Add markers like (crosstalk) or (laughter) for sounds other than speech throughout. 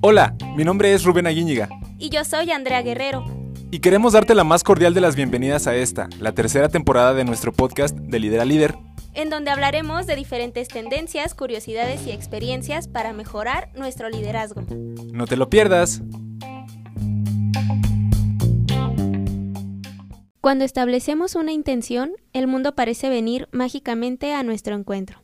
Hola, mi nombre es Rubén Aguíñiga. Y yo soy Andrea Guerrero. Y queremos darte la más cordial de las bienvenidas a esta, la tercera temporada de nuestro podcast de Líder a Líder. En donde hablaremos de diferentes tendencias, curiosidades y experiencias para mejorar nuestro liderazgo. No te lo pierdas. Cuando establecemos una intención, el mundo parece venir mágicamente a nuestro encuentro.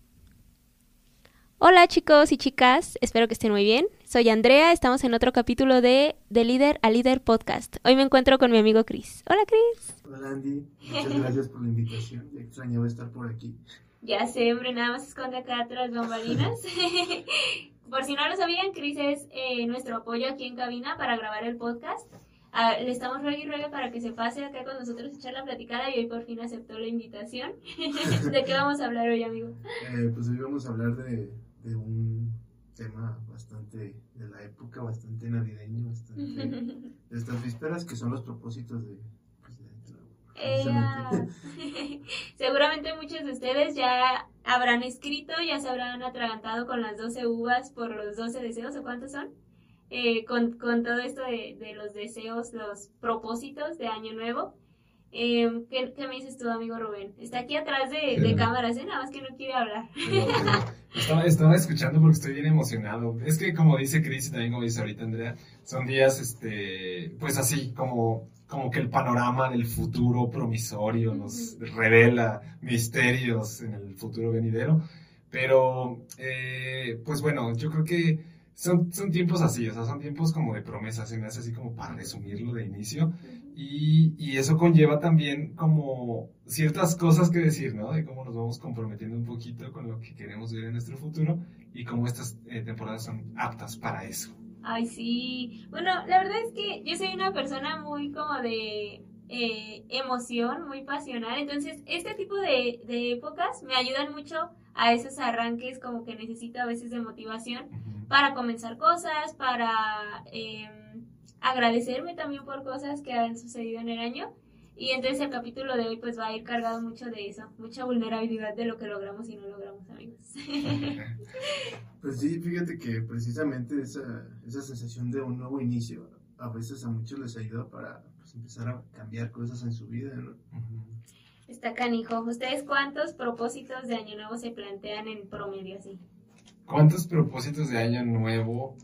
Hola chicos y chicas, espero que estén muy bien. Soy Andrea, estamos en otro capítulo de De Líder a Líder Podcast. Hoy me encuentro con mi amigo Chris. Hola Chris. Hola Andy, muchas gracias por la invitación. Extrañaba estar por aquí. Ya sé, hombre, nada más esconde acá atrás bambalinas. (laughs) por si no lo sabían, Chris es eh, nuestro apoyo aquí en cabina para grabar el podcast. Ah, le estamos ruegue y ruegue para que se pase acá con nosotros a echar la platicada y hoy por fin aceptó la invitación. (laughs) ¿De qué vamos a hablar hoy, amigo? Eh, pues hoy vamos a hablar de de un tema bastante de la época, bastante navideño, bastante (laughs) de estas vísperas, que son los propósitos de... Pues, (laughs) Seguramente muchos de ustedes ya habrán escrito, ya se habrán atragantado con las 12 uvas por los 12 deseos, ¿o cuántos son? Eh, con, con, todo esto de, de, los deseos, los propósitos de Año Nuevo. Eh, ¿qué, ¿qué, me dices tú, amigo Rubén? Está aquí atrás de, de cámaras, ¿eh? nada más que no quiere hablar. Estaba, estaba, escuchando porque estoy bien emocionado. Es que como dice Cris y también como dice ahorita Andrea, son días, este, pues así, como, como que el panorama del futuro promisorio nos revela misterios en el futuro venidero. Pero, eh, pues bueno, yo creo que son, son tiempos así, o sea, son tiempos como de promesas, se me hace así como para resumirlo de inicio. Y, y, eso conlleva también como ciertas cosas que decir, ¿no? De cómo nos vamos comprometiendo un poquito con lo que queremos ver en nuestro futuro y cómo estas eh, temporadas son aptas para eso. Ay, sí. Bueno, la verdad es que yo soy una persona muy como de eh, emoción, muy pasional. Entonces, este tipo de, de, épocas me ayudan mucho a esos arranques como que necesito a veces de motivación para comenzar cosas, para... Eh, agradecerme también por cosas que han sucedido en el año. Y entonces el capítulo de hoy pues va a ir cargado mucho de eso, mucha vulnerabilidad de lo que logramos y no logramos, amigos. (laughs) Pues sí, fíjate que precisamente esa, esa sensación de un nuevo inicio a veces a muchos les ayuda para pues, empezar a cambiar cosas en su vida, ¿no? Está canijo. ¿Ustedes cuántos propósitos de año nuevo se plantean en promedio así? ¿Cuántos propósitos de año nuevo?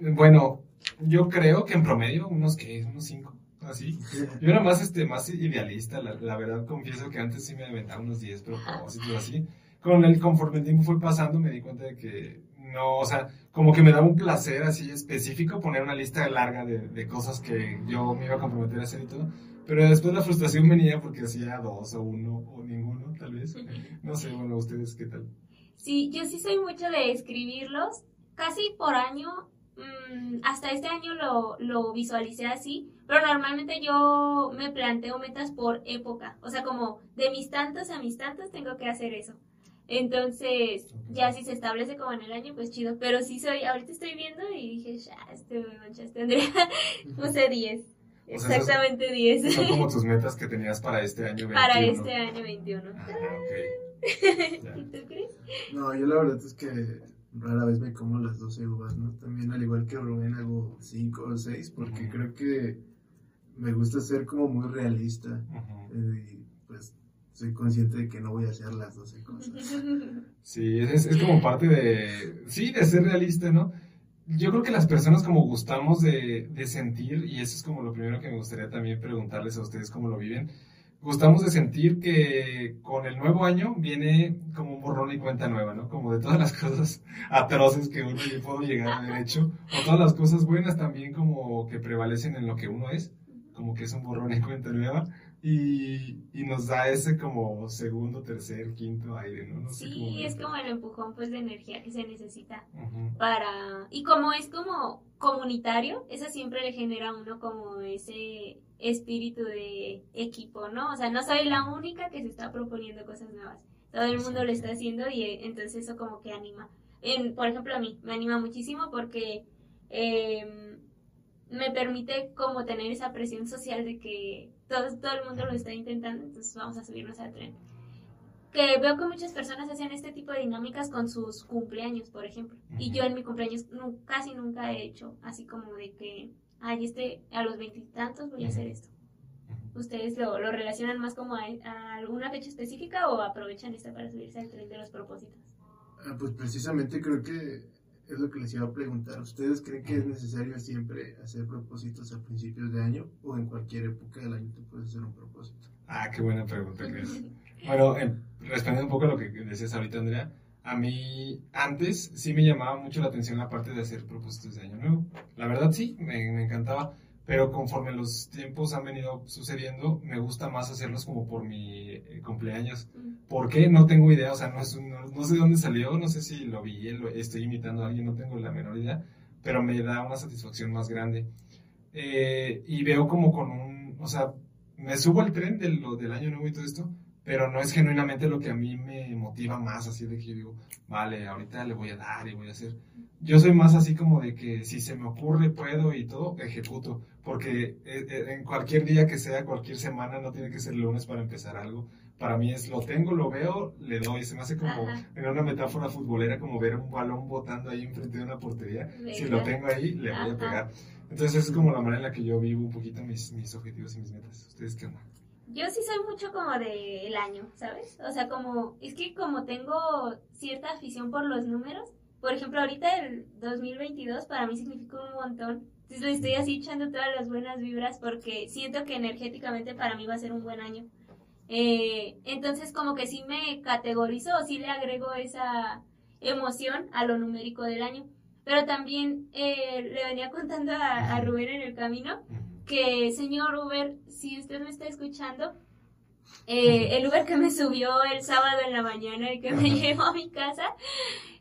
Bueno, yo creo que en promedio, unos que, unos cinco, así. Yo era más, este, más idealista, la, la verdad confieso que antes sí me aventaba unos 10 propósitos así. Con el, conforme el tiempo fue pasando me di cuenta de que no, o sea, como que me daba un placer así específico poner una lista larga de, de cosas que yo me iba a comprometer a hacer y todo. Pero después la frustración venía porque hacía dos o uno o ninguno, tal vez. No sé, bueno, ustedes qué tal. Sí, yo sí soy mucho de escribirlos. Casi por año Mm, hasta este año lo, lo visualicé así, pero normalmente yo me planteo metas por época, o sea, como de mis tantos a mis tantos tengo que hacer eso. Entonces, ya si se establece como en el año, pues chido. Pero sí soy, ahorita estoy viendo y dije, ya, este me manchaste, Andrea. Puse 10. Exactamente 10. Son como (laughs) tus metas que tenías para este año 21. Para este año 21. Ah, okay. (laughs) ¿Y tú crees? No, yo la verdad es que rara vez me como las 12 uvas, ¿no? También al igual que Rubén hago 5 o 6 porque creo que me gusta ser como muy realista eh, y pues soy consciente de que no voy a hacer las 12 cosas. (laughs) Sí, es, es como parte de, sí, de ser realista, ¿no? Yo creo que las personas como gustamos de, de sentir, y eso es como lo primero que me gustaría también preguntarles a ustedes cómo lo viven, gustamos de sentir que con el nuevo año viene como un borrón y cuenta nueva, ¿no? Como de todas las (laughs) cosas atroces que uno puede llegar a haber hecho, o todas las cosas buenas también como que prevalecen en lo que uno es, como que es un borrón y cuenta nueva, y, y nos da ese como segundo, tercer, quinto aire, ¿no? no sé sí, es como el empujón pues de energía que se necesita para... Y como es como comunitario, eso siempre le genera a uno como ese espíritu de equipo, ¿no? O sea, no soy la única que se está proponiendo cosas nuevas. Todo el mundo lo está haciendo y eh, entonces eso como que anima. En, por ejemplo, a mí me anima muchísimo porque eh, me permite como tener esa presión social de que todo, todo el mundo lo está intentando, entonces vamos a subirnos al tren. que veo que muchas personas hacen este tipo de dinámicas con sus cumpleaños, por ejemplo. Y yo en mi cumpleaños casi nunca he hecho así como de que, ay, este, a los veintitantos voy a hacer esto. ¿Ustedes lo, lo relacionan más como a, alguna fecha específica o aprovechan esta para subirse al tren de los propósitos? Ah, pues precisamente creo que es lo que les iba a preguntar. ¿Ustedes creen que es necesario siempre hacer propósitos a principios de año o en cualquier época del año tú puedes hacer un propósito? Ah, qué buena pregunta, Cris. Bueno, respondiendo un poco a lo que decías ahorita, Andrea, a mí antes sí me llamaba mucho la atención la parte de hacer propósitos de año nuevo. La verdad sí, me, me encantaba, pero conforme los tiempos han venido sucediendo, me gusta más hacerlos como por mi eh, cumpleaños. ¿Por qué? No tengo idea, o sea, no, no, sé de dónde salió, no sé si lo vi, lo, estoy imitando a alguien, no tengo la menor idea, pero me da una satisfacción más grande. Eh, y veo como con un, o sea, me subo al tren del, del año nuevo y todo esto, pero no es genuinamente lo que a mí me motiva más, así de que yo digo, vale, ahorita le voy a dar y voy a hacer. Yo soy más así como de que si se me ocurre, puedo y todo, ejecuto, porque eh, eh, en cualquier día que sea, cualquier semana, no tiene que ser lunes para empezar algo. Para mí es, lo tengo, lo veo, le doy. Se me hace como, en una metáfora futbolera, como ver un balón botando ahí enfrente de una portería. Si lo tengo ahí, le voy a pegar. Entonces, es como la manera en la que yo vivo un poquito mis, mis objetivos y mis metas. ¿Ustedes qué onda? Yo sí soy mucho como del año, ¿sabes? O sea, como, es que como tengo cierta afición por los números, por ejemplo, ahorita el 2022 para mí significa un montón. Entonces le estoy así echando todas las buenas vibras porque siento que energéticamente para mí va a ser un buen año. Eh, entonces como que sí me categorizo o sí le agrego esa emoción a lo numérico del año. Pero también eh, le venía contando a, a Rubén en el camino que, señor Uber, si usted me está escuchando, eh, el Uber que me subió el sábado en la mañana y que me llevó a mi casa,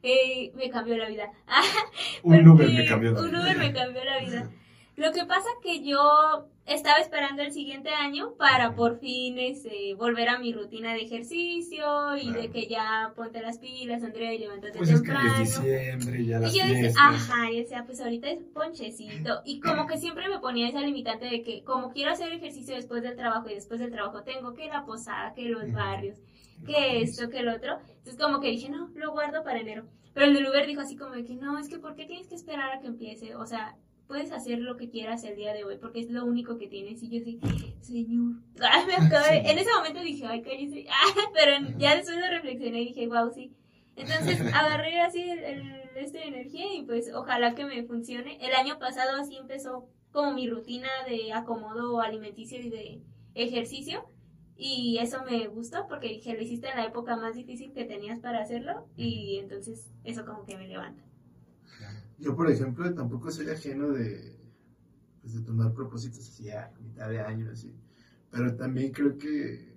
eh, me cambió la vida. (laughs) un Uber me cambió la vida. Un Uber me cambió la vida. Lo que pasa que yo estaba esperando el siguiente año para por fin este, volver a mi rutina de ejercicio y de que ya ponte las pilas, Andrea, y levántate pues temprano. Es que es diciembre, ya las y yo decía, ajá, y decía, pues ahorita es ponchecito. Y como que siempre me ponía esa limitante de que como quiero hacer ejercicio después del trabajo y después del trabajo tengo que la posada, que los barrios, que esto, que el otro. Entonces como que dije, no, lo guardo para enero. Pero el del Uber dijo así como de que no, es que ¿por qué tienes que esperar a que empiece? O sea, puedes hacer lo que quieras el día de hoy, porque es lo único que tienes. Y yo (laughs) sí, señor. me acabé. En ese momento dije, ay, cállese. (laughs) pero ya después de reflexioné y dije, wow, sí. Entonces (laughs) agarré así el, este de energía y pues ojalá que me funcione. El año pasado así empezó como mi rutina de acomodo alimenticio y de ejercicio. Y eso me gustó porque dije, lo hiciste en la época más difícil que tenías para hacerlo y entonces eso como que me levanta. Yo, por ejemplo, tampoco soy ajeno de, pues, de tomar propósitos así a mitad de año, así. Pero también creo que,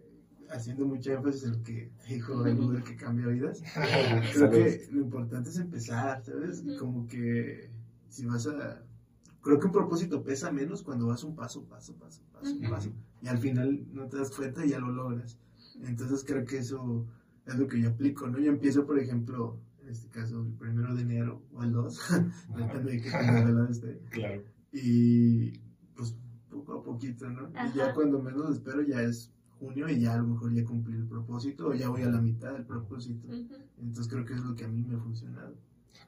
haciendo mucha énfasis en lo que dijo el Uber que cambia vidas, (laughs) creo que lo importante es empezar, ¿sabes? Como que si vas a... Creo que un propósito pesa menos cuando vas un paso, paso, paso, paso, paso. Y al final no te das cuenta y ya lo logras. Entonces creo que eso es lo que yo aplico, ¿no? Yo empiezo, por ejemplo, en este caso el primero de enero o el 2, (laughs) depende de qué tan esté. Claro. Y pues poco a poquito, ¿no? Y ya cuando menos espero ya es junio y ya a lo mejor ya cumplí el propósito o ya voy a la mitad del propósito. Entonces creo que es lo que a mí me ha funcionado.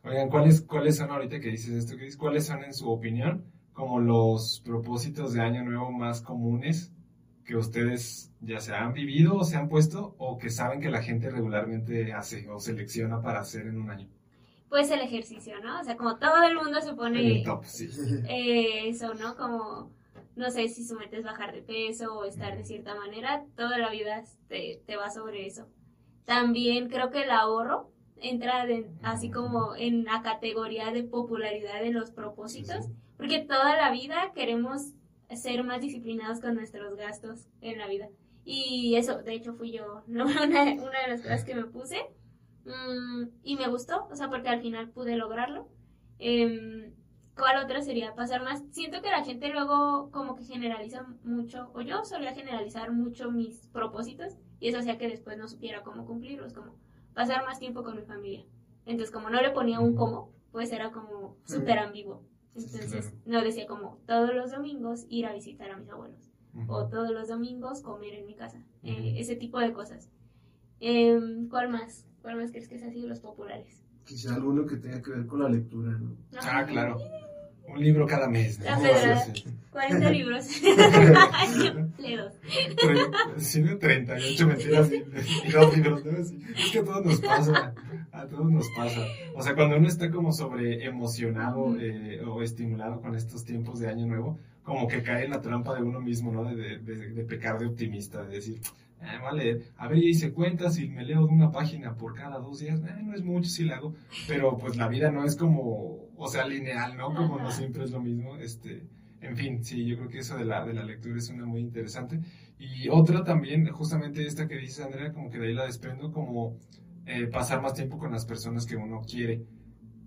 Oigan, ¿cuáles, ¿cuáles son ahorita que dices esto, Cris? ¿Cuáles son en su opinión como los propósitos de año nuevo más comunes que ustedes ya se han vivido o se han puesto o que saben que la gente regularmente hace o selecciona para hacer en un año? Pues el ejercicio, ¿no? O sea, como todo el mundo se pone top, sí. Eh, eso, ¿no? Como, no sé si su meta es bajar de peso o estar de cierta manera, toda la vida te, te va sobre eso. También creo que el ahorro entra así como en la categoría de popularidad de los propósitos, porque toda la vida queremos ser más disciplinados con nuestros gastos en la vida. Y eso, de hecho, fui yo, (laughs) ¿no? una, de las cosas que me puse. Mm, y me gustó, o sea, porque al final pude lograrlo. Em, ¿Cuál otra sería? Pasar más. Siento que la gente luego como que generaliza mucho, o yo solía generalizar mucho mis propósitos, y eso hacía que después no supiera cómo cumplirlos, como pasar más tiempo con mi familia. Entonces, como no le ponía un cómo, pues era como súper ambiguo. Entonces, no decía como todos los domingos ir a visitar a mis abuelos o todos los domingos comer en mi casa, eh, ese tipo de cosas. Em, ¿Cuál más? ¿Cuál más crees que así de los populares? Quizá alguno que tenga que ver con la lectura, ¿no? Ah, claro. Un libro cada mes. ¿no? La federal. 40 libros. Ledos. 38 mentiras y, y dos libros. ¿no? Es que a todos nos pasa. A todos nos pasa. O sea, cuando uno está como sobre emocionado eh, o estimulado con estos tiempos de Año Nuevo, como que cae en la trampa de uno mismo, ¿no? De, de, de pecar de optimista, de decir, eh, vale, a ver, hice cuentas y me leo de una página por cada dos días, eh, no es mucho si la hago, pero pues la vida no es como, o sea, lineal, ¿no? Como no siempre es lo mismo, este, en fin, sí, yo creo que eso de la, de la lectura es una muy interesante. Y otra también, justamente esta que dice Andrea, como que de ahí la desprendo, como eh, pasar más tiempo con las personas que uno quiere.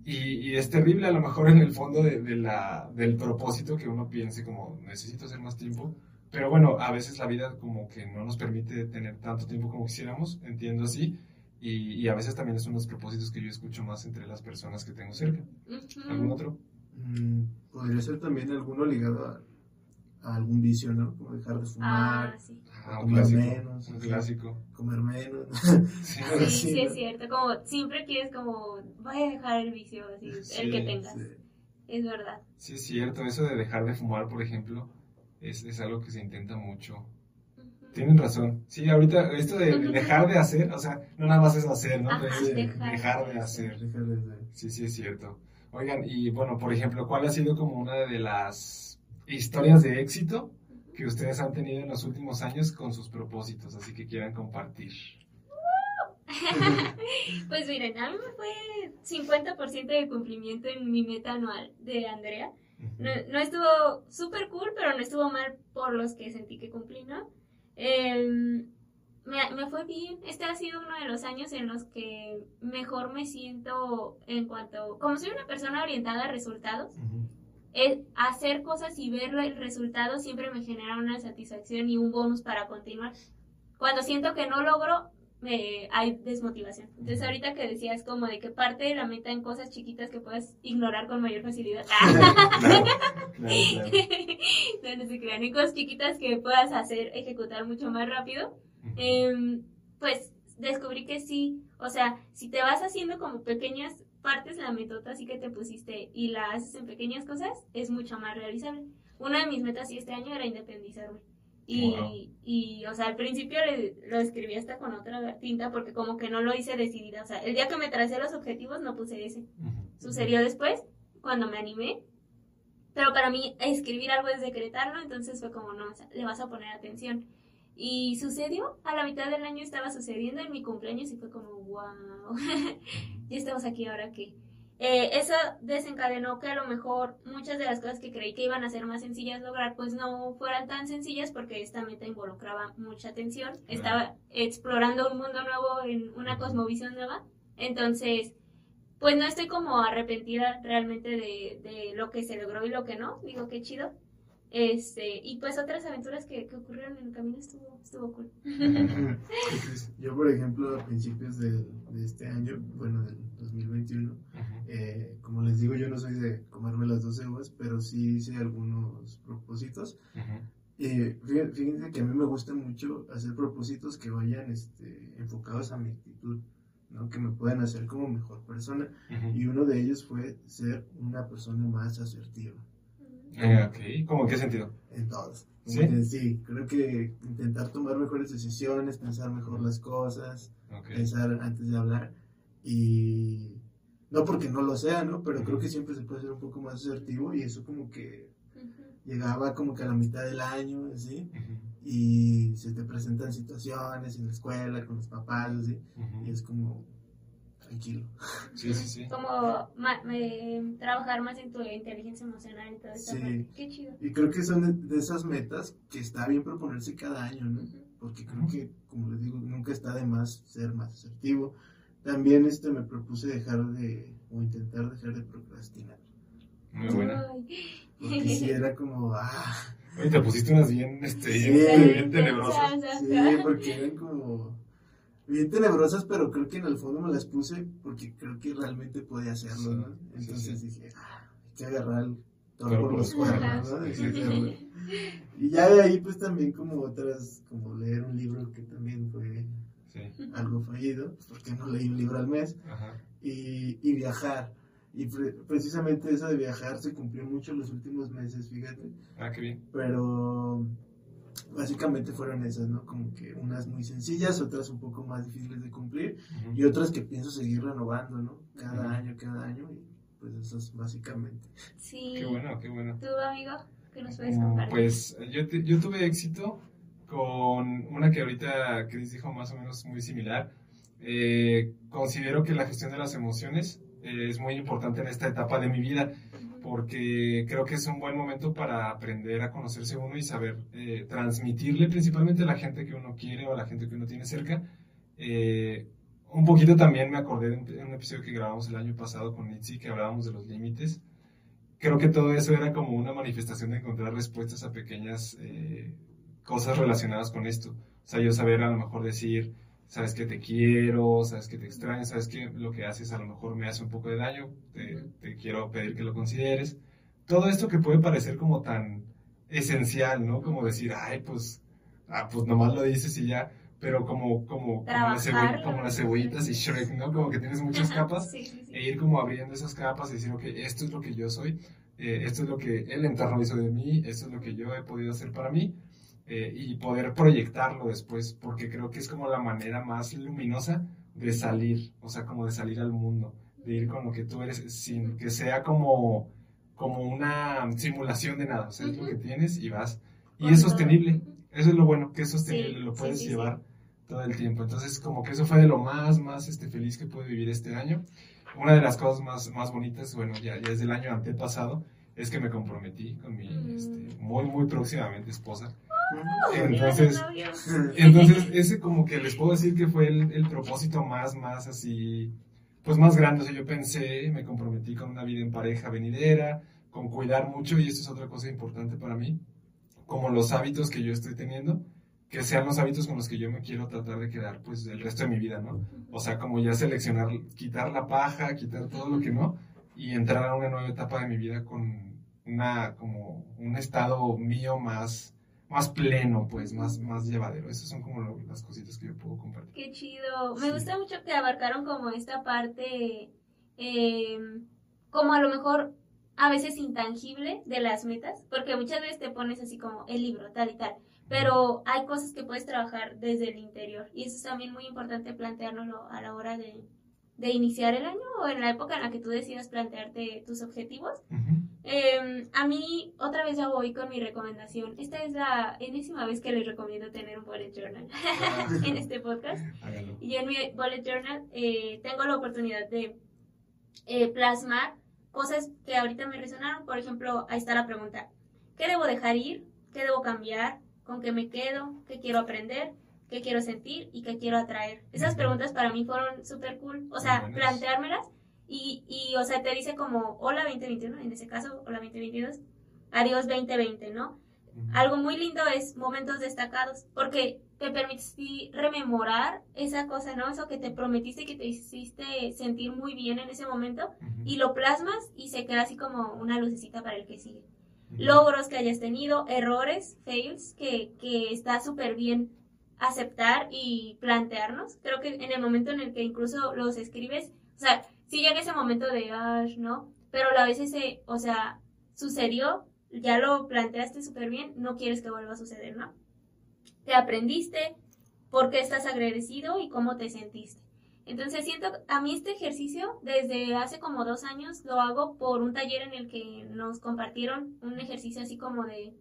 Y, y, es terrible a lo mejor en el fondo de, de la, del propósito que uno piense como necesito hacer más tiempo, pero bueno, a veces la vida como que no nos permite tener tanto tiempo como quisiéramos, entiendo así. Y, y a veces también es unos propósitos que yo escucho más entre las personas que tengo cerca. Uh -huh. ¿Algún otro? Mm, podría ser también alguno ligado a, a, algún vicio, ¿no? Como dejar de fumar, ah, sí. Ah, comer clásico, menos. Un clásico. Comer menos. (laughs) sí, sí, sí, es cierto. Como siempre quieres como, voy a dejar el vicio, así, sí, el que tengas. Es verdad. Sí, es cierto. Eso de dejar de fumar, por ejemplo es, es algo que se intenta mucho. Uh -huh. Tienen razón. Sí, ahorita esto de, de, dejar de hacer, o sea, no nada más es hacer, ¿no? Ajá, es de, dejar, dejar, de hacer. Dejar de hacer. Sí, sí, es cierto. Oigan, y bueno, por ejemplo, ¿cuál ha sido como una de las historias de éxito que ustedes han tenido en los últimos años con sus propósitos, así que quieran compartir? (laughs) pues miren, a mí me fue 50% de cumplimiento en mi meta anual de Andrea. No, no estuvo súper cool, pero no estuvo mal por los que sentí que cumplí, ¿no? Eh, me, me, fue bien. Este ha sido uno de los años en los que mejor me siento en cuanto... Como soy una persona orientada a resultados, uh -huh. El hacer cosas y ver el resultado siempre me genera una satisfacción y un bonus para continuar. Cuando siento que no logro, me, hay desmotivación. Entonces ahorita que decías como de que parte de la meta en cosas chiquitas que puedes ignorar con mayor facilidad. (laughs) claro, claro, claro. no, no se crean, en cosas chiquitas que puedas hacer, ejecutar mucho más rápido. Eh, pues descubrí que sí, o sea, si te vas haciendo como pequeñas partes la metota así que te pusiste y la haces en pequeñas cosas, es mucho más realizable. Una de mis metas sí este año era independizarme. Y, wow. y, o sea, al principio le, lo escribí hasta con otra tinta porque como que no lo hice decidida. O sea, el día que me tracé los objetivos no puse ese. Sucedió después, cuando me animé. Pero para mí escribir algo es decretarlo, entonces fue como, no, o sea, le vas a poner atención. Y sucedió, a la mitad del año estaba sucediendo en mi cumpleaños y fue como, wow, (laughs) ya estamos aquí, ahora qué. Eh, eso desencadenó que a lo mejor muchas de las cosas que creí que iban a ser más sencillas lograr, pues no fueran tan sencillas porque esta meta involucraba mucha atención. Estaba explorando un mundo nuevo en una cosmovisión nueva. Entonces, pues no estoy como arrepentida realmente de, de lo que se logró y lo que no. Digo, qué chido. Este, y pues otras aventuras que, que ocurrieron en el camino estuvo, estuvo cool. (laughs) Yo, por ejemplo, a principios de, de este año, bueno, del 2021, uh -huh. eh, como les digo, yo no soy de comerme las 12 uvas, pero sí hice algunos propósitos. Uh -huh. eh, fíjense que a mí me gusta mucho hacer propósitos que vayan este, enfocados a mi actitud. ¿no? que me puedan hacer como mejor persona uh -huh. y uno de ellos fue ser una persona más asertiva eh, ok, ¿cómo en qué sentido? En todos. ¿Sí? sí, creo que intentar tomar mejores decisiones, pensar mejor las cosas, okay. pensar antes de hablar. Y no porque no lo sea, ¿no? Pero uh -huh. creo que siempre se puede ser un poco más asertivo y eso como que uh -huh. llegaba como que a la mitad del año, ¿sí? Uh -huh. Y se te presentan situaciones en la escuela, con los papás, ¿sí? Y es como, tranquilo. Sí, sí, sí. Como ma, me, trabajar más en tu inteligencia emocional y todo eso. Sí. Qué chido. Y creo que son de, de, esas metas que está bien proponerse cada año, ¿no? Uh -huh. Porque creo uh -huh. que, como les digo, nunca está de más ser más asertivo. También este me propuse dejar de, o intentar dejar de procrastinar. Muy buena. Porque si (laughs) era como, ah. Oye, te pusiste unas bien, este, sí, bien tenebrosas. Sí, porque eran como bien tenebrosas, pero creo que en el fondo me las puse porque creo que realmente podía hacerlo, ¿no? Entonces sí, sí. dije, ah, hay que agarrar el todo por los cuernos, ¿no? Y ya de ahí, pues también como otras, como leer un libro que también fue algo fallido, porque no leí un libro al mes, Y, y, viajar. Y precisamente eso de viajar se cumplió mucho en los últimos meses, fíjate. Ah, qué bien. Pero básicamente fueron esas, ¿no? Como que unas muy sencillas, otras un poco más difíciles de cumplir y otras que pienso seguir renovando, ¿no? Cada año, cada año y pues eso es básicamente. Sí. Qué bueno, qué bueno. ¿Tú, amigo? ¿Qué nos puedes compartir? Pues yo, yo tuve éxito con una que ahorita Chris dijo más o menos muy similar. Eh, considero que la gestión de las emociones eh, es muy importante en esta etapa de mi vida porque creo que es un buen momento para aprender a conocerse uno y saber eh, transmitirle principalmente a la gente que uno quiere o a la gente que uno tiene cerca. Eh, un poquito también me acordé de un, episodio que grabamos el año pasado con Nitsi que hablábamos de los límites. Creo que todo eso era como una manifestación de encontrar respuestas a pequeñas eh, cosas relacionadas con esto. O sea, yo saber a lo mejor decir, sabes que te quiero, sabes que te extraño, sabes que lo que haces a lo mejor me hace un poco de daño, te, quiero pedir que lo consideres. Todo esto que puede parecer como tan esencial, ¿no? Como decir, ay, pues, ah, pues nomás lo dices y ya, pero como, como, como, las cebollitas y Shrek, ¿no? Como que tienes muchas (laughs) capas e ir como abriendo esas capas y decir, ok, esto es lo que yo soy, eh, esto es lo que el entorno hizo de mí, esto es lo que yo he podido hacer para mí eh, y poder proyectarlo después, porque creo que es como la manera más luminosa de salir, o sea, como de salir al mundo, de ir con lo que tú eres, sin que sea como, como una simulación de nada, o sea, es lo que tienes y vas. Y es sostenible, eso es lo bueno, que es sostenible, lo puedes llevar todo el tiempo. Entonces, como que eso fue de lo más, más este, feliz que pude vivir este año. Una de las cosas más, más bonitas, bueno, ya, ya es del año antepasado, es que me comprometí con mi mm. este, muy, muy próximamente esposa. Entonces, entonces, ese como que les puedo decir que fue el, el, propósito más, más así, pues más grande. O sea, yo pensé, me comprometí con una vida en pareja venidera, con cuidar mucho, y esto es otra cosa importante para mí, como los hábitos que yo estoy teniendo, que sean los hábitos con los que yo me quiero tratar de quedar, pues, el resto de mi vida, ¿no? O sea, como ya seleccionar, quitar la paja, quitar todo lo que no, y entrar a una nueva etapa de mi vida con una, como un estado mío más más pleno, pues, más, más llevadero. Esas son como las cositas que yo puedo compartir. Qué chido. Me gusta mucho que abarcaron como esta parte, em, como a lo mejor a veces intangible de las metas, porque muchas veces te pones así como el libro, tal y tal, pero hay cosas que puedes trabajar desde el interior y eso es también muy importante plantearlo a la hora de, de iniciar el año o en la época en la que tú decidas plantearte tus objetivos. Em, a mí, otra vez ya voy con mi recomendación. Esta es la enésima vez que les recomiendo tener un bullet journal (laughs) en este podcast. Y en mi bullet journal eh, tengo la oportunidad de eh, plasmar cosas que ahorita me resonaron. Por ejemplo, ahí está la pregunta. ¿Qué debo dejar ir? ¿Qué debo cambiar? ¿Con qué me quedo? ¿Qué quiero aprender? qué quiero sentir y qué quiero atraer. Esas preguntas para mí fueron súper cool, o sea, planteármelas y, y, o sea, te dice como, hola 2021, en ese caso, hola 2022, adiós 2020, ¿no? Algo muy lindo es momentos destacados, porque te permitiste rememorar esa cosa, ¿no? Eso que te prometiste que te hiciste sentir muy bien en ese momento y lo plasmas y se queda así como una lucecita para el que sigue. Logros que hayas tenido, errores, fails, que, que está súper bien aceptar y plantearnos. Creo que en el momento en el que incluso los escribes, o sea, sí llega ese momento de, ¿no? Pero a veces, se, o sea, sucedió, ya lo planteaste súper bien, no quieres que vuelva a suceder, ¿no? Te aprendiste, por qué estás agradecido y cómo te sentiste. Entonces siento, a mí este ejercicio desde hace como dos años lo hago por un taller en el que nos compartieron un ejercicio así como de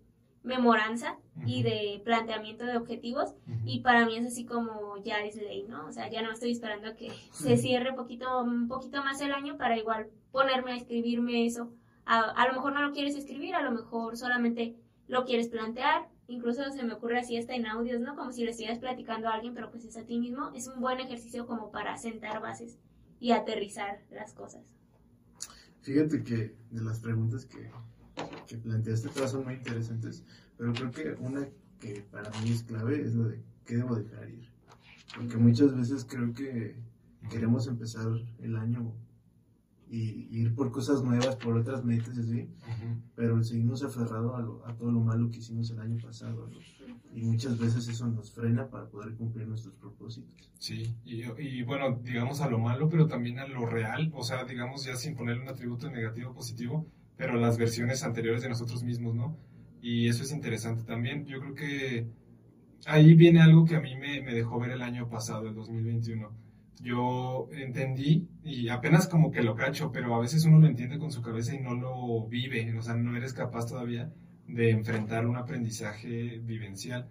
memoranza y de planteamiento de objetivos y para mí es así como ya es ley, ¿no? O sea, ya no estoy esperando que se cierre poquito, un poquito más el año para igual ponerme a escribirme eso. A, a, lo mejor no lo quieres escribir, a lo mejor solamente lo quieres plantear, incluso se me ocurre así hasta en audios, ¿no? Como si le estuvieras platicando a alguien, pero pues es a ti mismo. Es un buen ejercicio como para sentar bases y aterrizar las cosas. Fíjate que de las preguntas que que planteaste todas son muy interesantes, pero creo que una que para mí es clave es lo de qué debo dejar ir. Porque muchas veces creo que queremos empezar el año y, ir por cosas nuevas, por otras metas, así, pero seguimos aferrados a, todo lo malo que hicimos el año pasado. y muchas veces eso nos frena para poder cumplir nuestros propósitos. Sí, y, y, bueno, digamos a lo malo, pero también a lo real, o sea, digamos ya sin ponerle un atributo negativo o positivo, pero las versiones anteriores de nosotros mismos, ¿no? Y eso es interesante también. Yo creo que ahí viene algo que a mí me, me dejó ver el año pasado, el 2021. Yo entendí y apenas como que lo cacho, pero a veces uno lo entiende con su cabeza y no lo vive, o sea, no eres capaz todavía de enfrentar un aprendizaje vivencial.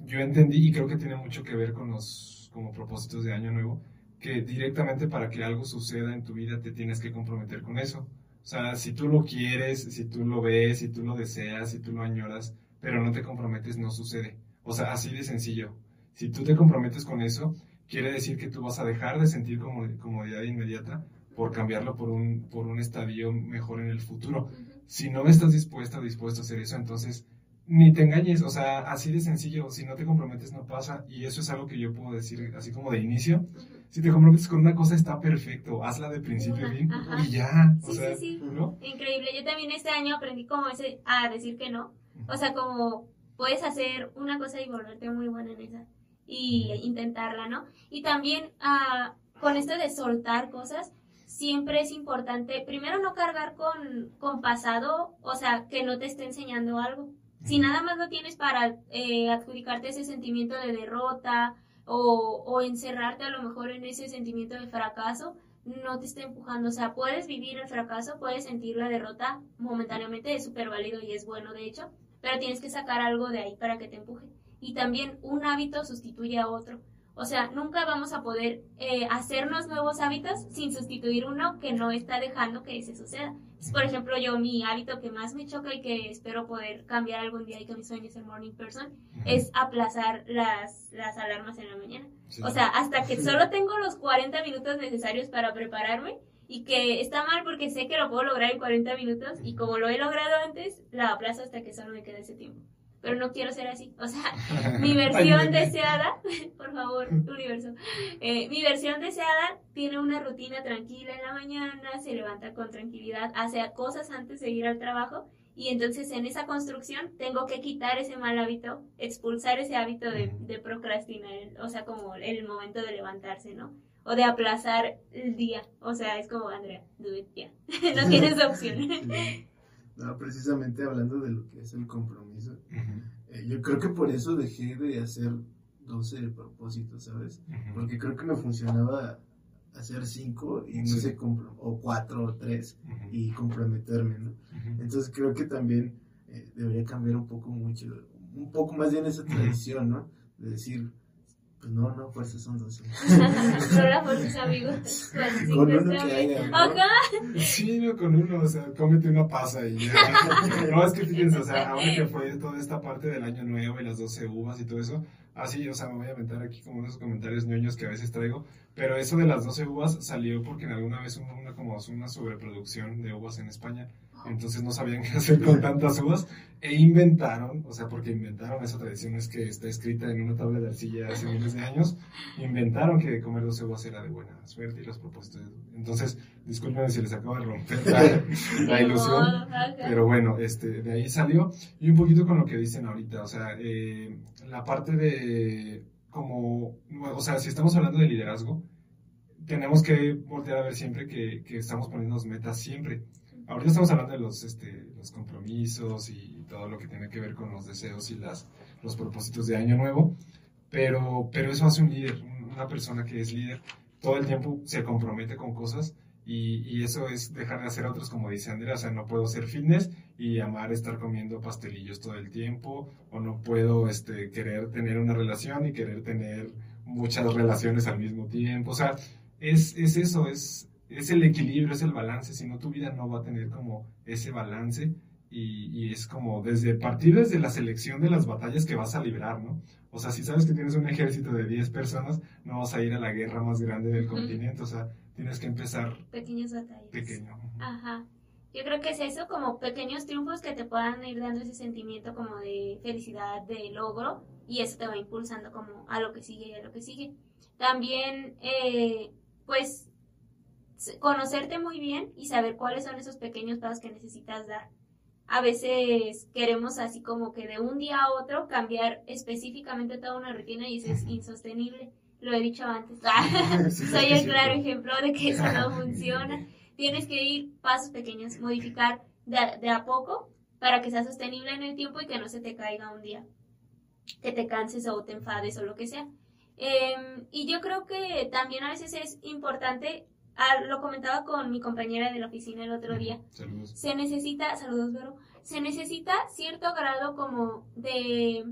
Yo entendí y creo que tiene mucho que ver con los como propósitos de año nuevo, que directamente para que algo suceda en tu vida te tienes que comprometer con eso. O sea, si tú lo quieres, si tú lo ves, si tú lo deseas, si tú lo añoras, pero no te comprometes, no sucede. O sea, así de sencillo. Si tú te comprometes con eso, quiere decir que tú vas a dejar de sentir comodidad inmediata por cambiarlo por un, por un estadio mejor en el futuro. Si no estás dispuesta o dispuesto a hacer eso, entonces ni te engañes, o sea, así de sencillo, si no te comprometes no pasa, y eso es algo que yo puedo decir así como de inicio, si te comprometes con una cosa está perfecto, hazla de principio a fin y ya, o sea, sí, increíble, yo también este año aprendí como ese, a decir que no, o sea, como puedes hacer una cosa y volverte muy buena en esa, y intentarla, ¿no? Y también uh, con esto de soltar cosas, siempre es importante, primero no cargar con, con pasado, o sea, que no te esté enseñando algo. Si nada más lo tienes para eh, adjudicarte ese sentimiento de derrota o, o, encerrarte a lo mejor en ese sentimiento de fracaso, no te está empujando. O sea, puedes vivir el fracaso, puedes sentir la derrota momentáneamente, es súper válido y es bueno de hecho, pero tienes que sacar algo de ahí para que te empuje. Y también un hábito sustituye a otro. O sea, nunca vamos a poder eh, hacernos nuevos hábitos sin sustituir uno que no está dejando que ese suceda. por ejemplo, yo mi hábito que más me choca y que espero poder cambiar algún día y que mi sueño es ser morning person, es aplazar las, las alarmas en la mañana. O sea, hasta que solo tengo los 40 minutos necesarios para prepararme y que está mal porque sé que lo puedo lograr en 40 minutos y como lo he logrado antes, la aplazo hasta que solo me quede ese tiempo pero no quiero ser así. O sea, (laughs) mi versión deseada, (laughs) por favor, universo, eh, mi versión deseada tiene una rutina tranquila en la mañana, se levanta con tranquilidad, hace cosas antes de ir al trabajo y entonces en esa construcción tengo que quitar ese mal hábito, expulsar ese hábito de, de procrastinar, o sea, como el momento de levantarse, ¿no? O de aplazar el día. O sea, es como, Andrea, do it ya. (laughs) no tienes opción. No, precisamente hablando de lo que es el compromiso, eh, yo creo que por eso dejé de hacer 12 propósitos, ¿sabes? Porque creo que me funcionaba hacer 5 y no sé, o 4 o 3 y comprometerme, ¿no? Entonces creo que también eh, debería cambiar un poco mucho, un poco más bien esa tradición, ¿no? De decir, no, no, fuerzas son 12. no la fuerzas, amigos. Con uno que haya. Sí, no, con uno, o sea, cómete una pasa y ya. (laughs) no, es que fíjense, o sea, ahora que fue toda esta parte del año nuevo y las 12 uvas y todo eso, así, o sea, me voy a aventar aquí como unos comentarios ñoños que a veces traigo, pero eso de las 12 uvas salió porque en alguna vez hubo una, como una sobreproducción de uvas en España entonces no sabían (laughs) qué hacer con tantas uvas e inventaron, o sea, porque inventaron esa tradición es que está escrita en una tabla de arcilla hace miles de años, inventaron que comer 12 uvas era de buena suerte y los propósitos. Entonces, disculpen si les acabo de romper la, (laughs) ilusión, pero bueno, este, de ahí salió. Y un poquito con lo que dicen ahorita, o sea, eh, la parte de como, o sea, si estamos hablando de liderazgo, tenemos que voltear a ver siempre que, que estamos poniendo metas siempre. Ahorita estamos hablando de los, este, los compromisos y todo lo que tiene que ver con los deseos y las, los propósitos de año nuevo, pero, pero eso hace un líder, una persona que es líder, todo el tiempo se compromete con cosas y, y, eso es dejar de hacer otros, como dice Andrea, o sea, no puedo ser fitness y amar estar comiendo pastelillos todo el tiempo, o no puedo este, querer tener una relación y querer tener muchas relaciones al mismo tiempo, o sea, es, es eso, es es el equilibrio, es el balance, si no tu vida no va a tener como ese balance y, y, es como desde partir desde la selección de las batallas que vas a librar, ¿no? O sea, si sabes que tienes un ejército de 10 personas, no vas a ir a la guerra más grande del continente, o sea, tienes que empezar pequeñas batallas. Pequeño. Ajá. Yo creo que es eso, como pequeños triunfos que te puedan ir dando ese sentimiento como de felicidad, de logro, y eso te va impulsando como a lo que sigue y a lo que sigue. También, eh, pues, conocerte muy bien y saber cuáles son esos pequeños pasos que necesitas dar. a veces queremos así como que de un día a otro cambiar específicamente toda una rutina y eso es (laughs) insostenible. Lo he dicho antes. (laughs) Soy el claro ejemplo de que eso no (laughs) funciona. Tienes que ir pasos pequeños, modificar de, a poco para que sea sostenible en el tiempo y que no se te caiga un día. Que te canses o te enfades o lo que sea. Em, y yo creo que también a veces es importante, ah, lo comentaba con mi compañera de la oficina el otro día, se necesita, saludos Vero, se necesita cierto grado como de,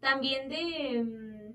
también de, em,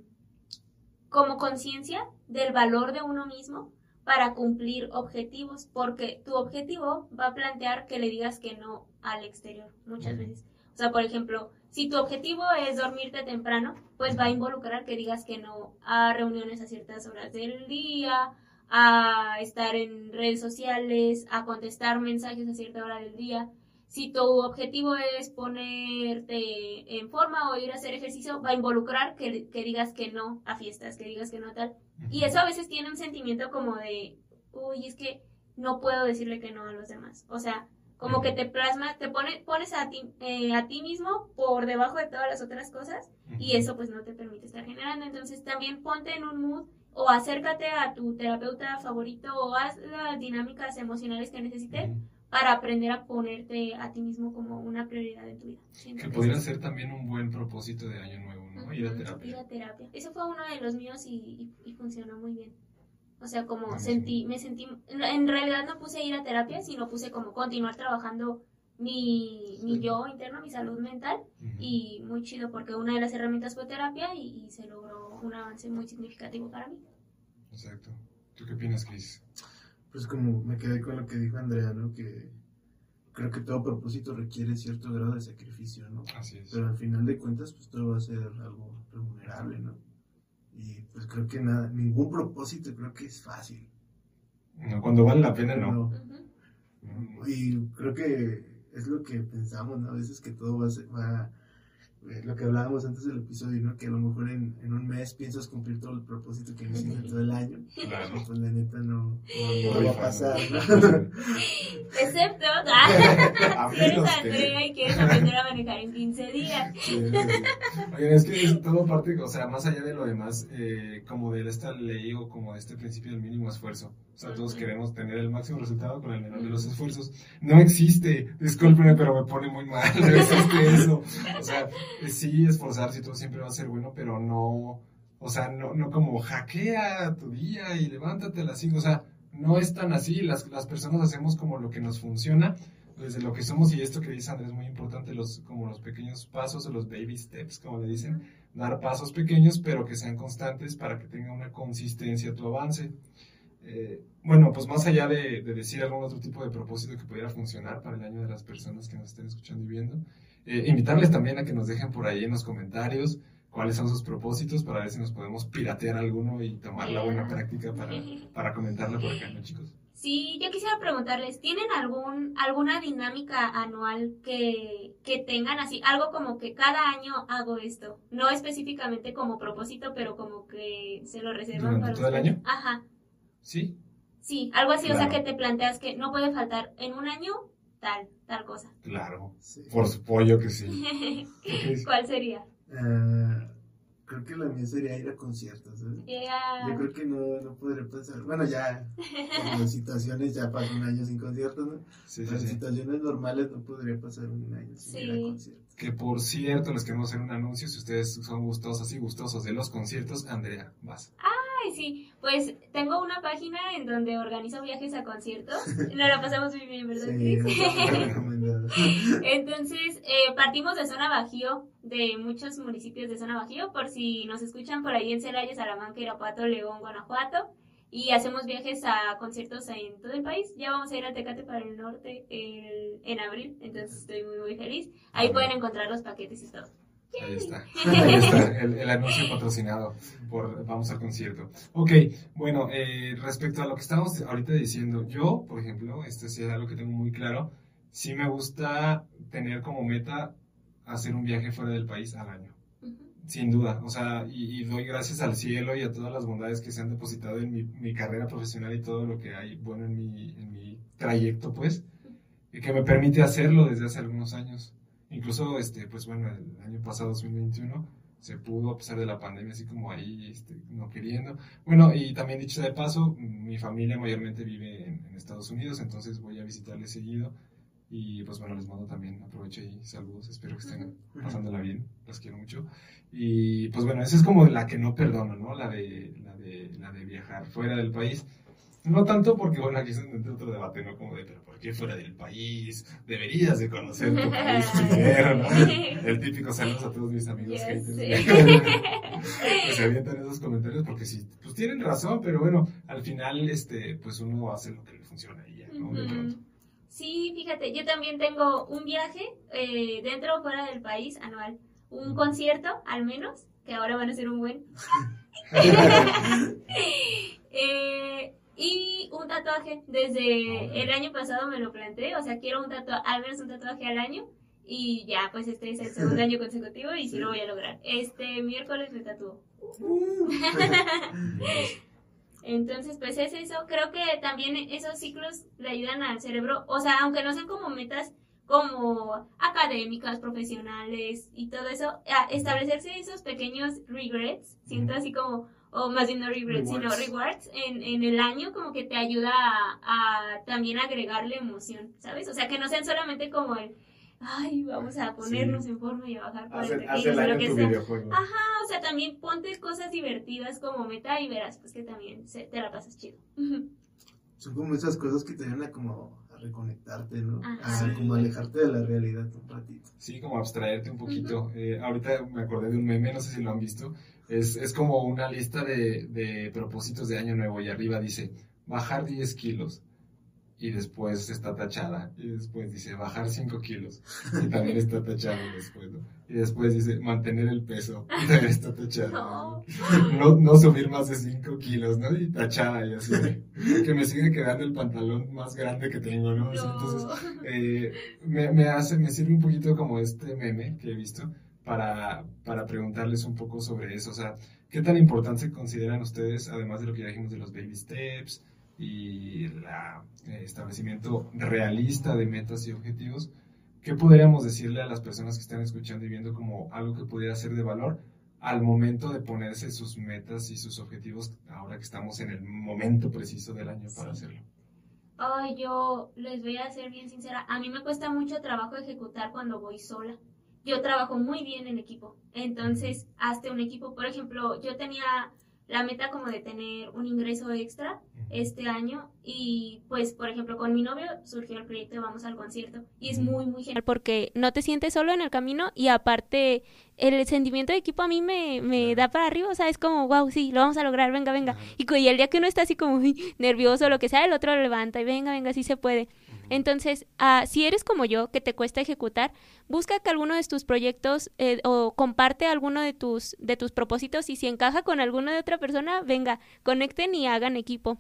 como conciencia del valor de uno mismo para cumplir objetivos, porque tu objetivo va a plantear que le digas que no al exterior muchas veces. O sea, por ejemplo, si tu objetivo es dormirte temprano, pues va a involucrar que digas que no a reuniones a ciertas horas del día, a estar en redes sociales, a contestar mensajes a cierta hora del día. Si tu objetivo es ponerte en forma o ir a hacer ejercicio, va a involucrar que, que digas que no a fiestas, que digas que no tal. Y eso a veces tiene un sentimiento como de, uy, es que no puedo decirle que no a los demás. O sea, como que te plasma, te pone, pones a ti, eh, a ti mismo por debajo de todas las otras cosas y eso pues no te permite estar generando. Entonces también ponte en un mood o acércate a tu terapeuta favorito o haz las dinámicas emocionales que necesites para aprender a ponerte a ti mismo como una prioridad en tu vida. que pudiera ser también un buen propósito de año nuevo, ¿no? Ir a terapia. Ir a terapia. Eso fue uno de los míos y funcionó muy bien. O sea, como sentí, me sentí, en realidad no puse ir a terapia, sino puse como continuar trabajando mi, mi yo interno, mi salud mental, y muy chido porque una de las herramientas fue terapia y, se logró un avance muy significativo para mí. Exacto. ¿Tú qué opinas, Chris? Pues como me quedé con lo que dijo Andrea, ¿no? Que creo que todo propósito requiere cierto grado de sacrificio, ¿no? Así es. Pero al final de cuentas, pues todo va a ser algo remunerable, ¿no? Y pues creo que nada, ningún propósito creo que es fácil. No, cuando vale la pena no. Y creo que es lo que pensamos, ¿no? A veces que todo va, va eh, lo que hablábamos antes del episodio, ¿no? Que a lo mejor en, en un mes piensas cumplir todo el propósito que hiciste todo el año. Claro. Pues la neta no, no, va a pasar, ¿no? (laughs) Excepto, ¿no? (laughs) eres Andrea y quieres aprender a manejar en 15 días. Oye, es que es todo parte, o sea, más allá de lo demás, eh, como de esta ley o como de este principio del mínimo esfuerzo. O sea, todos queremos tener el máximo resultado con el menor de los esfuerzos. No existe, discúlpenme, pero me pone muy mal. (laughs) No existe eso. O sea, sí, esforzarse y todo siempre va a ser bueno, pero no, o sea, no, no como hackea tu día y levántate a las 5. O sea, no es tan así. Las, las personas hacemos como lo que nos funciona desde lo que somos y esto que dice Andrés es muy importante, los, como los pequeños pasos o los baby steps, como le dicen, dar pasos pequeños pero que sean constantes para que tenga una consistencia tu avance. Eh, bueno, pues más allá de, decir algún otro tipo de propósito que pudiera funcionar para el año de las personas que nos estén escuchando y viendo, eh, invitarles también a que nos dejen por ahí en los comentarios cuáles son sus propósitos para ver si nos podemos piratear alguno y tomar la buena práctica para, (laughs) para comentarla por acá, ¿no, chicos? Sí, yo quisiera preguntarles, ¿tienen algún, alguna dinámica anual que, que tengan así? Algo como que cada año hago esto, no específicamente como propósito, pero como que se lo reservan para todo el año? Ajá. ¿Sí? Sí, algo así, o sea que te planteas que no puede faltar en un año tal, tal cosa. Claro, por supuesto que sí. (laughs) ¿Cuál sería? Uh, creo que la mía sería ir a conciertos. ¿eh? Yo creo que no, no podría pasar. Bueno, ya, en situaciones ya paso un año sin conciertos, ¿no? Sí, Pero en situaciones normales no podría pasar un año sin ir a conciertos. Que por cierto, les queremos hacer un anuncio. Si ustedes son gustosos y gustosos de los conciertos, Andrea, vas. Ah, sí. Pues tengo una página en donde organizo viajes a conciertos. (laughs) Nos la pasamos muy bien, ¿verdad, (laughs) Entonces, eh, partimos de zona Bajío, de muchos municipios de zona Bajío, por si nos escuchan por ahí en Celaya, Salamanca, Irapuato, León, Guanajuato. Y hacemos viajes a conciertos en todo el país. Ya vamos a ir a Tecate para el norte en abril, entonces estoy muy, muy feliz. Ahí pueden encontrar los paquetes y todo. Ahí está. (laughs) Ahí está el, anuncio patrocinado por Vamos al concierto. Ok, bueno, eh, respecto a lo que estamos ahorita diciendo, yo, por ejemplo, esto sí es algo que tengo muy claro, sí me gusta tener como meta hacer un viaje fuera del país al año. Sin duda, o sea, y, doy gracias al cielo y a todas las bondades que se han depositado en mi, mi carrera profesional y todo lo que hay bueno en mi, en mi trayecto, pues que me permite hacerlo desde hace algunos años. Incluso, este, pues bueno, el año pasado, 2021, se pudo a pesar de la pandemia, así como ahí, este, no queriendo. Bueno, y también dicho de paso, mi familia mayormente vive en, Estados Unidos, entonces voy a visitarles seguido. Y pues bueno, les mando también, aprovecho y saludos, espero que estén pasándola bien, las quiero mucho. Y pues bueno, esa es como la que no perdono, ¿no? La de, la de, la de viajar fuera del país. No tanto porque, bueno, aquí se entra otro debate, ¿no? Como de, pero ¿por qué fuera del país? Deberías de conocer tu país (laughs) primero, ¿no? El típico saludos a todos mis amigos (laughs) que se avientan esos comentarios porque sí, pues tienen razón, pero bueno, al final, este, pues uno hace lo que le funciona y ya, ¿no? Sí, fíjate, yo también tengo un viaje eh, dentro o fuera del país anual. Un concierto, al menos, que ahora van a ser un buen. (laughs) eh, y un tatuaje, desde el año pasado me lo planteé, o sea, quiero un tatuaje, al menos un tatuaje al año. Y ya, pues este es el segundo (laughs) año consecutivo y si lo voy a lograr. Este miércoles me tatúo. (laughs) (laughs) Entonces, pues es eso. Creo que también esos ciclos le ayudan al cerebro, o sea, aunque no sean como metas como académicas, profesionales y todo eso, a establecerse esos pequeños regrets, siento así como, o más bien no regrets, sino rewards en, en, el año, como que te ayuda a, también agregarle emoción, ¿sabes? O sea, que no sean solamente como el, ay, vamos a ponernos en forma y a bajar 40 kilos lo que sea. Ajá, o sea, también ponte cosas divertidas como meta y verás pues que también se, te la pasas chido. (laughs) Son como esas cosas que te ayudan a como a reconectarte, ¿no? A como alejarte de la realidad un ratito. Sí, como abstraerte un poquito. eh, ahorita me acordé de un meme, no sé si lo han visto, es, es como una lista de, de, propósitos de año nuevo y arriba dice bajar 10 kilos y después está tachada y después dice bajar 5 kilos y también está tachada después ¿no? y después dice mantener el peso y también está tachada no, no, subir más de 5 kilos ¿no? y tachada y así que me sigue quedando el pantalón más grande que tengo ¿no? entonces eh, me, me hace me sirve un poquito como este meme que he visto para, para preguntarles un poco sobre eso. O sea, ¿qué tan importante consideran ustedes, además de lo que ya dijimos de los baby steps y el eh, establecimiento realista de metas y objetivos? ¿Qué podríamos decirle a las personas que están escuchando y viendo como algo que pudiera ser de valor al momento de ponerse sus metas y sus objetivos ahora que estamos en el momento preciso del año para hacerlo? Ay, yo les voy a ser bien sincera. A mí me cuesta mucho trabajo ejecutar cuando voy sola yo trabajo muy bien en equipo. Entonces, hasta un equipo, por ejemplo, yo tenía la meta como de tener un ingreso extra este año y pues por ejemplo con mi novio surgió el proyecto de Vamos al concierto y es muy muy genial porque no te sientes solo en el camino y aparte el sentimiento de equipo a mí me, me da para arriba, o sea, es como wow, sí, lo vamos a lograr, venga, venga. Y, y el día que uno está así como nervioso o lo que sea, el otro lo levanta y venga, venga, sí se puede. Entonces, uh, si eres como yo, que te cuesta ejecutar, busca que alguno de tus proyectos eh, o comparte alguno de tus, de tus propósitos y si encaja con alguno de otra persona, venga, conecten y hagan equipo.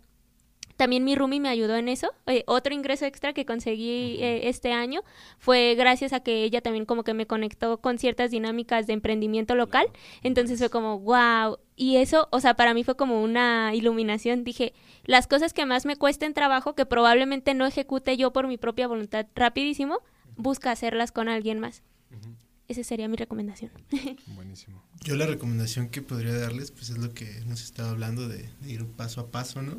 También mi roomie me ayudó en eso. Eh, otro ingreso extra que conseguí eh, este año fue gracias a que ella también como que me conectó con ciertas dinámicas de emprendimiento local. Entonces fue como, wow. Y eso, o sea, para mí fue como una iluminación. Dije, las cosas que más me cuesten trabajo, que probablemente no ejecute yo por mi propia voluntad rapidísimo, busca hacerlas con alguien más. Esa sería mi recomendación. (laughs) Buenísimo. Yo la recomendación que podría darles, pues es lo que hemos estado hablando de, ir paso a paso, ¿no?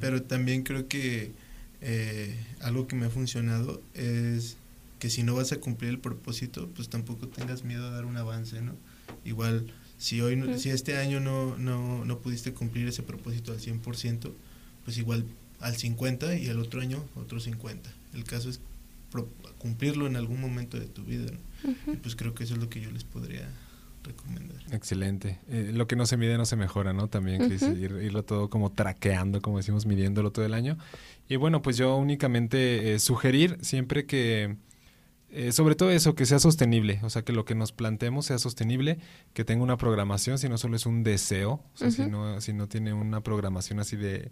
Pero también creo que eh, algo que me ha funcionado es que si no vas a cumplir el propósito, pues tampoco tengas miedo a dar un avance, ¿no? Igual, si hoy, si este año no, no, no pudiste cumplir ese propósito al 100%, pues igual al 50 y el otro año otro 50. El caso es cumplirlo en algún momento de tu vida, ¿no? pues creo que eso es lo que yo les podría recomendar. Excelente. Eh, lo que no se mide no se mejora, ¿no? También, irlo todo como traqueando, como decimos, midiéndolo todo el año. Y bueno, pues yo únicamente eh, sugerir siempre que, eh, sobre todo eso, que sea sostenible, o sea, que lo que nos planteemos sea sostenible, que tenga una programación, si no solo es un deseo, o sea, si, no, si no tiene una programación así de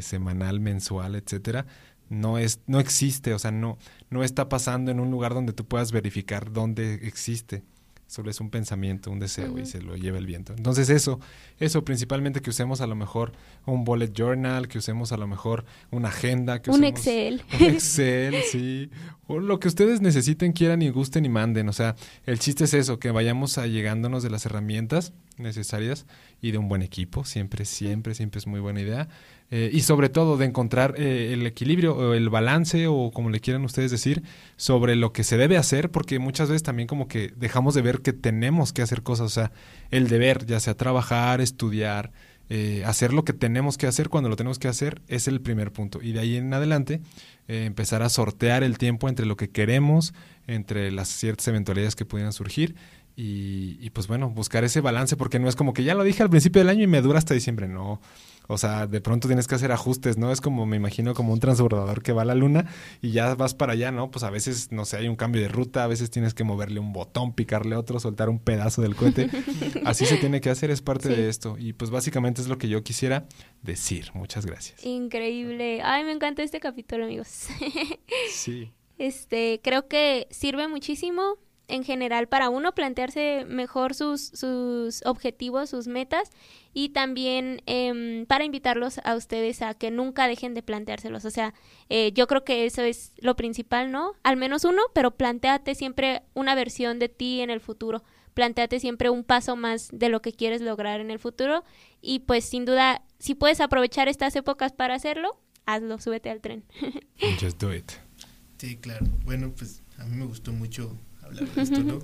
semanal, mensual, etcétera, no es no existe, o sea, no no está pasando en un lugar donde tú puedas verificar dónde existe. solo es un pensamiento, un deseo y se lo lleva el viento. Entonces eso, eso principalmente que usemos a lo mejor un bullet journal, que usemos a lo mejor una agenda, que un Excel. Un Excel, (laughs) sí, o lo que ustedes necesiten, quieran y gusten y manden. O sea, el chiste es eso, que vayamos allegándonos de las herramientas necesarias y de un buen equipo, siempre, siempre, siempre es muy buena idea. Eh, y sobre todo de encontrar eh, el equilibrio o el balance o como le quieran ustedes decir sobre lo que se debe hacer porque muchas veces también como que dejamos de ver que tenemos que hacer cosas, o sea, el deber, ya sea trabajar, estudiar, eh, hacer lo que tenemos que hacer cuando lo tenemos que hacer es el primer punto y de ahí en adelante empezar a sortear el tiempo entre lo que queremos, entre las ciertas eventualidades que pudieran surgir y, y, pues bueno, buscar ese balance, porque no es como que ya lo dije al principio del año y me dura hasta diciembre, no. O sea, de pronto tienes que hacer ajustes, ¿no? Es como, me imagino, como un transbordador que va a la luna y ya vas para allá, ¿no? Pues a veces, no sé, hay un cambio de ruta, a veces tienes que moverle un botón, picarle otro, soltar un pedazo del cohete. (laughs) Así se tiene que hacer, es parte de esto. Y pues básicamente es lo que yo quisiera decir. Muchas gracias. Increíble. Ay, me encanta este capítulo, amigos. (laughs) sí. Este, creo que sirve muchísimo en general para uno plantearse mejor sus, sus objetivos, sus metas y también eh, para invitarlos a ustedes a que nunca dejen de planteárselos. O sea, eh, yo creo que eso es lo principal, ¿no? Al menos uno, pero planteate siempre una versión de ti en el futuro. Planteate siempre un paso más de lo que quieres lograr en el futuro y pues sin duda, si puedes aprovechar estas épocas para hacerlo, hazlo, súbete al tren. (laughs) Just do it. Sí, claro. Bueno, pues a mí me gustó mucho hablar de esto, ¿no?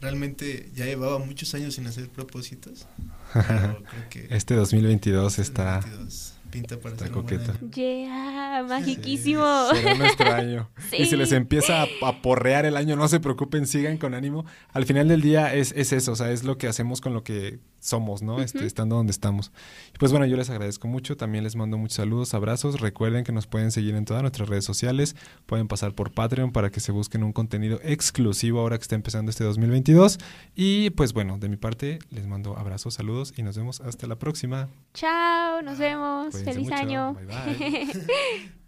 Realmente ya llevaba muchos años sin hacer propósitos. Pero (laughs) creo que este 2022 está... 2022 pinta para Está coqueta. Yeah, magiquísimo. será nuestro año. (laughs) Y si les empieza a, porrear el año, no se preocupen, sigan con ánimo. Al final del día es, es eso, o sea, es lo que hacemos con lo que somos, ¿no? este, estando donde estamos. Y pues bueno, yo les agradezco mucho, también les mando muchos saludos, abrazos. Recuerden que nos pueden seguir en todas nuestras redes sociales, pueden pasar por Patreon para que se busquen un contenido exclusivo ahora que está empezando este 2022. Y pues bueno, de mi parte les mando abrazos, saludos y nos vemos hasta la próxima. Chao, nos vemos. Feliz año. Bye bye. (laughs)